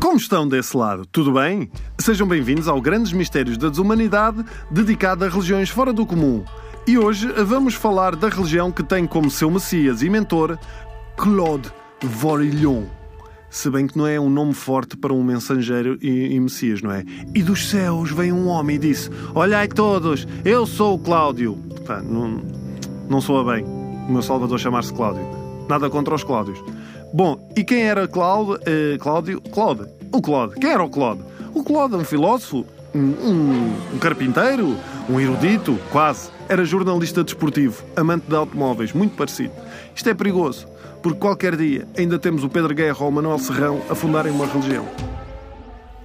Como estão desse lado? Tudo bem? Sejam bem-vindos ao Grandes Mistérios da Desumanidade, dedicado a religiões fora do comum. E hoje vamos falar da religião que tem como seu messias e mentor Claude Vorillon. Se bem que não é um nome forte para um mensageiro e, e messias, não é? E dos céus veio um homem e disse: Olhai todos, eu sou o Cláudio. Pá, não, não soa bem o meu salvador chamar-se Cláudio. Nada contra os Cláudios. Bom, e quem era Cláudio? Uh, Cláudio? Claude. O Claude. Quem era o Claude? O Claude, um filósofo, um, um, um carpinteiro, um erudito, quase. Era jornalista desportivo, amante de automóveis, muito parecido. Isto é perigoso, porque qualquer dia ainda temos o Pedro Guerra ou o Manuel Serrão a fundarem uma religião.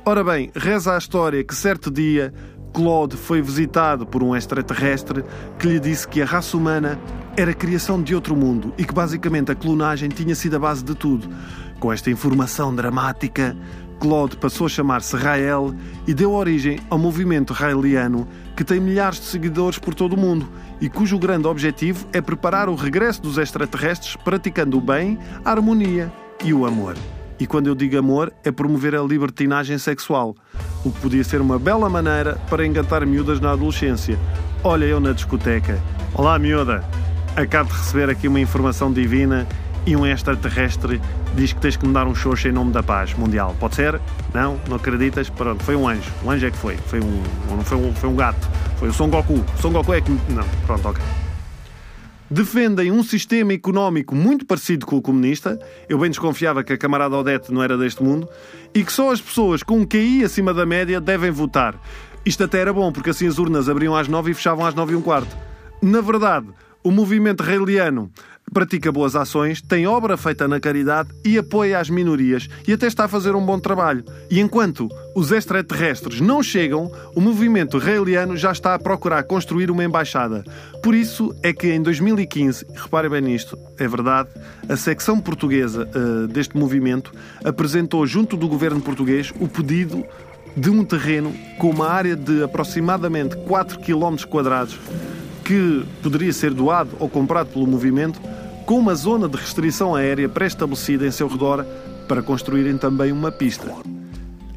Ora bem, reza a história que certo dia Claude foi visitado por um extraterrestre que lhe disse que a raça humana era criação de outro mundo e que basicamente a clonagem tinha sido a base de tudo. Com esta informação dramática, Claude passou a chamar-se Rael e deu origem ao movimento raeliano que tem milhares de seguidores por todo o mundo e cujo grande objetivo é preparar o regresso dos extraterrestres praticando o bem, a harmonia e o amor. E quando eu digo amor, é promover a libertinagem sexual, o que podia ser uma bela maneira para engatar miúdas na adolescência. Olha eu na discoteca. Olá, miúda. Acabo de receber aqui uma informação divina e um extraterrestre diz que tens que me dar um xoxo em nome da paz mundial. Pode ser? Não? Não acreditas? Pronto, foi um anjo. Um anjo é que foi. Foi um, não foi um, foi um gato. Foi o Son Goku. Son Goku é que... Não, pronto, ok defendem um sistema económico muito parecido com o comunista. Eu bem desconfiava que a camarada Odete não era deste mundo. E que só as pessoas com um QI acima da média devem votar. Isto até era bom, porque assim as urnas abriam às nove e fechavam às nove e um quarto. Na verdade, o movimento reiliano pratica boas ações, tem obra feita na caridade e apoia as minorias e até está a fazer um bom trabalho. E enquanto os extraterrestres não chegam, o movimento raeliano já está a procurar construir uma embaixada. Por isso é que em 2015, repare bem nisto, é verdade, a secção portuguesa uh, deste movimento apresentou junto do governo português o pedido de um terreno com uma área de aproximadamente 4 km quadrados que poderia ser doado ou comprado pelo movimento, com uma zona de restrição aérea pré-estabelecida em seu redor para construírem também uma pista.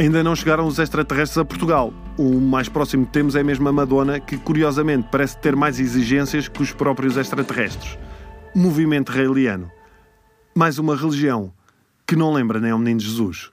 Ainda não chegaram os extraterrestres a Portugal. O mais próximo que temos é mesmo a Madonna, que curiosamente parece ter mais exigências que os próprios extraterrestres. Movimento raeliano. Mais uma religião que não lembra nem ao menino Jesus.